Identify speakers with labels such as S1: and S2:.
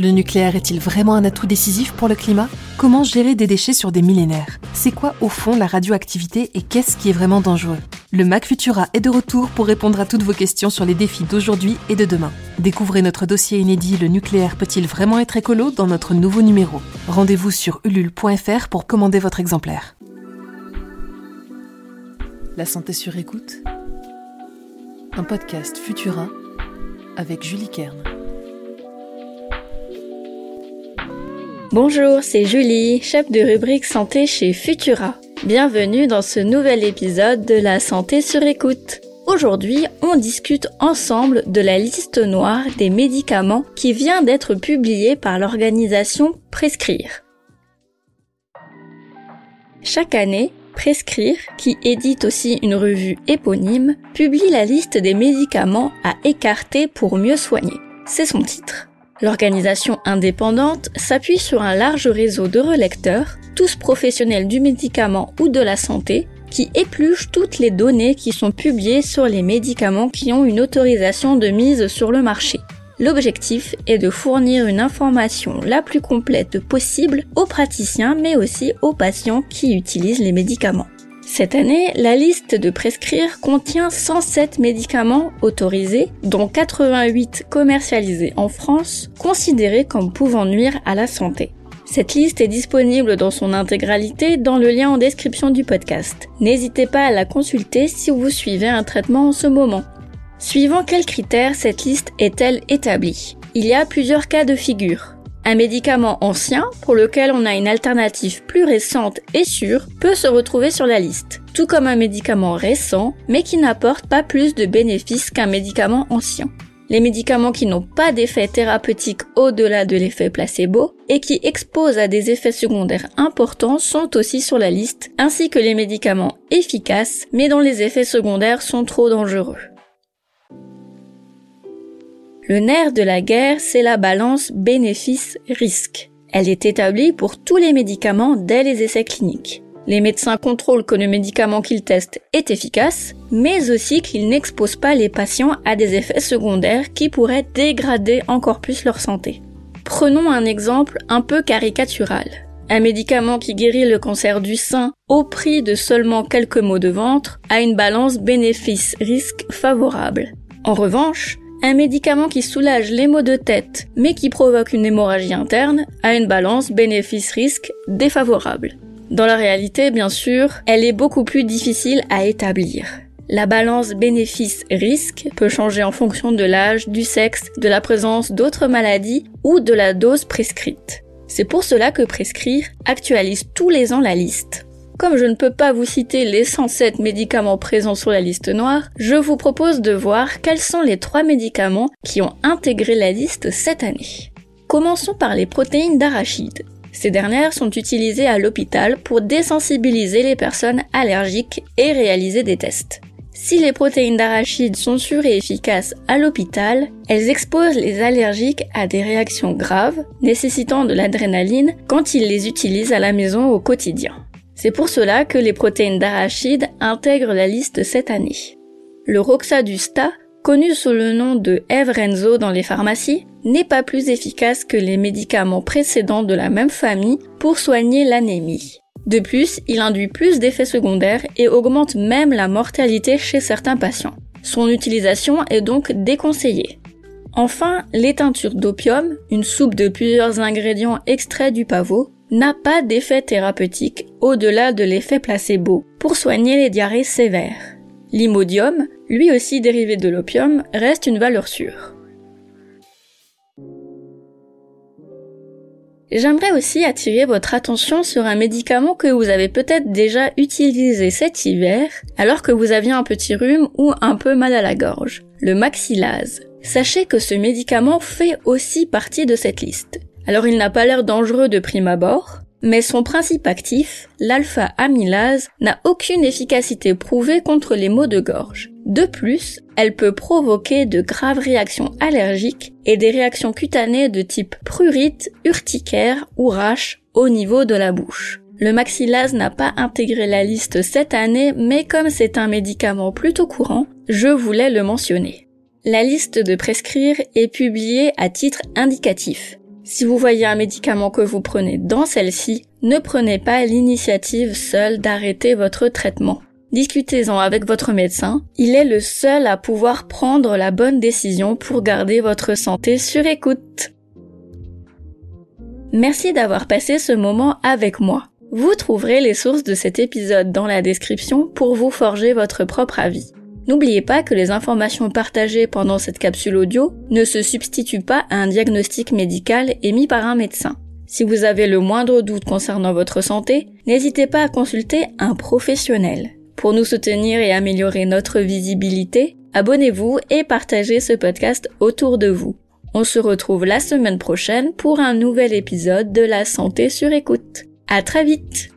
S1: Le nucléaire est-il vraiment un atout décisif pour le climat? Comment gérer des déchets sur des millénaires? C'est quoi au fond la radioactivité et qu'est-ce qui est vraiment dangereux? Le Mac Futura est de retour pour répondre à toutes vos questions sur les défis d'aujourd'hui et de demain. Découvrez notre dossier inédit Le nucléaire peut-il vraiment être écolo dans notre nouveau numéro. Rendez-vous sur ulule.fr pour commander votre exemplaire. La santé sur écoute Un podcast Futura avec Julie Kern.
S2: Bonjour, c'est Julie, chef de rubrique santé chez Futura. Bienvenue dans ce nouvel épisode de la santé sur écoute. Aujourd'hui, on discute ensemble de la liste noire des médicaments qui vient d'être publiée par l'organisation Prescrire. Chaque année, Prescrire, qui édite aussi une revue éponyme, publie la liste des médicaments à écarter pour mieux soigner. C'est son titre. L'organisation indépendante s'appuie sur un large réseau de relecteurs, tous professionnels du médicament ou de la santé, qui épluchent toutes les données qui sont publiées sur les médicaments qui ont une autorisation de mise sur le marché. L'objectif est de fournir une information la plus complète possible aux praticiens mais aussi aux patients qui utilisent les médicaments. Cette année, la liste de prescrire contient 107 médicaments autorisés, dont 88 commercialisés en France, considérés comme pouvant nuire à la santé. Cette liste est disponible dans son intégralité dans le lien en description du podcast. N'hésitez pas à la consulter si vous suivez un traitement en ce moment. Suivant quels critères cette liste est-elle établie? Il y a plusieurs cas de figure. Un médicament ancien, pour lequel on a une alternative plus récente et sûre, peut se retrouver sur la liste, tout comme un médicament récent, mais qui n'apporte pas plus de bénéfices qu'un médicament ancien. Les médicaments qui n'ont pas d'effet thérapeutique au-delà de l'effet placebo et qui exposent à des effets secondaires importants sont aussi sur la liste, ainsi que les médicaments efficaces mais dont les effets secondaires sont trop dangereux. Le nerf de la guerre, c'est la balance bénéfice-risque. Elle est établie pour tous les médicaments dès les essais cliniques. Les médecins contrôlent que le médicament qu'ils testent est efficace, mais aussi qu'il n'expose pas les patients à des effets secondaires qui pourraient dégrader encore plus leur santé. Prenons un exemple un peu caricatural. Un médicament qui guérit le cancer du sein au prix de seulement quelques maux de ventre a une balance bénéfice-risque favorable. En revanche, un médicament qui soulage les maux de tête mais qui provoque une hémorragie interne a une balance bénéfice-risque défavorable. Dans la réalité, bien sûr, elle est beaucoup plus difficile à établir. La balance bénéfice-risque peut changer en fonction de l'âge, du sexe, de la présence d'autres maladies ou de la dose prescrite. C'est pour cela que Prescrire actualise tous les ans la liste. Comme je ne peux pas vous citer les 107 médicaments présents sur la liste noire, je vous propose de voir quels sont les trois médicaments qui ont intégré la liste cette année. Commençons par les protéines d'arachide. Ces dernières sont utilisées à l'hôpital pour désensibiliser les personnes allergiques et réaliser des tests. Si les protéines d'arachide sont sûres et efficaces à l'hôpital, elles exposent les allergiques à des réactions graves nécessitant de l'adrénaline quand ils les utilisent à la maison au quotidien. C'est pour cela que les protéines d'arachide intègrent la liste cette année. Le Roxadusta, connu sous le nom de Evrenzo dans les pharmacies, n'est pas plus efficace que les médicaments précédents de la même famille pour soigner l'anémie. De plus, il induit plus d'effets secondaires et augmente même la mortalité chez certains patients. Son utilisation est donc déconseillée. Enfin, les teintures d'opium, une soupe de plusieurs ingrédients extraits du pavot, n'a pas d'effet thérapeutique au-delà de l'effet placebo pour soigner les diarrhées sévères. L'imodium, lui aussi dérivé de l'opium, reste une valeur sûre. J'aimerais aussi attirer votre attention sur un médicament que vous avez peut-être déjà utilisé cet hiver alors que vous aviez un petit rhume ou un peu mal à la gorge, le maxillase. Sachez que ce médicament fait aussi partie de cette liste. Alors il n'a pas l'air dangereux de prime abord, mais son principe actif, l'alpha-amylase, n'a aucune efficacité prouvée contre les maux de gorge. De plus, elle peut provoquer de graves réactions allergiques et des réactions cutanées de type prurite, urticaire ou rache au niveau de la bouche. Le maxillase n'a pas intégré la liste cette année, mais comme c'est un médicament plutôt courant, je voulais le mentionner. La liste de prescrire est publiée à titre indicatif. Si vous voyez un médicament que vous prenez dans celle-ci, ne prenez pas l'initiative seule d'arrêter votre traitement. Discutez-en avec votre médecin, il est le seul à pouvoir prendre la bonne décision pour garder votre santé sur écoute. Merci d'avoir passé ce moment avec moi. Vous trouverez les sources de cet épisode dans la description pour vous forger votre propre avis. N'oubliez pas que les informations partagées pendant cette capsule audio ne se substituent pas à un diagnostic médical émis par un médecin. Si vous avez le moindre doute concernant votre santé, n'hésitez pas à consulter un professionnel. Pour nous soutenir et améliorer notre visibilité, abonnez-vous et partagez ce podcast autour de vous. On se retrouve la semaine prochaine pour un nouvel épisode de la santé sur écoute. À très vite!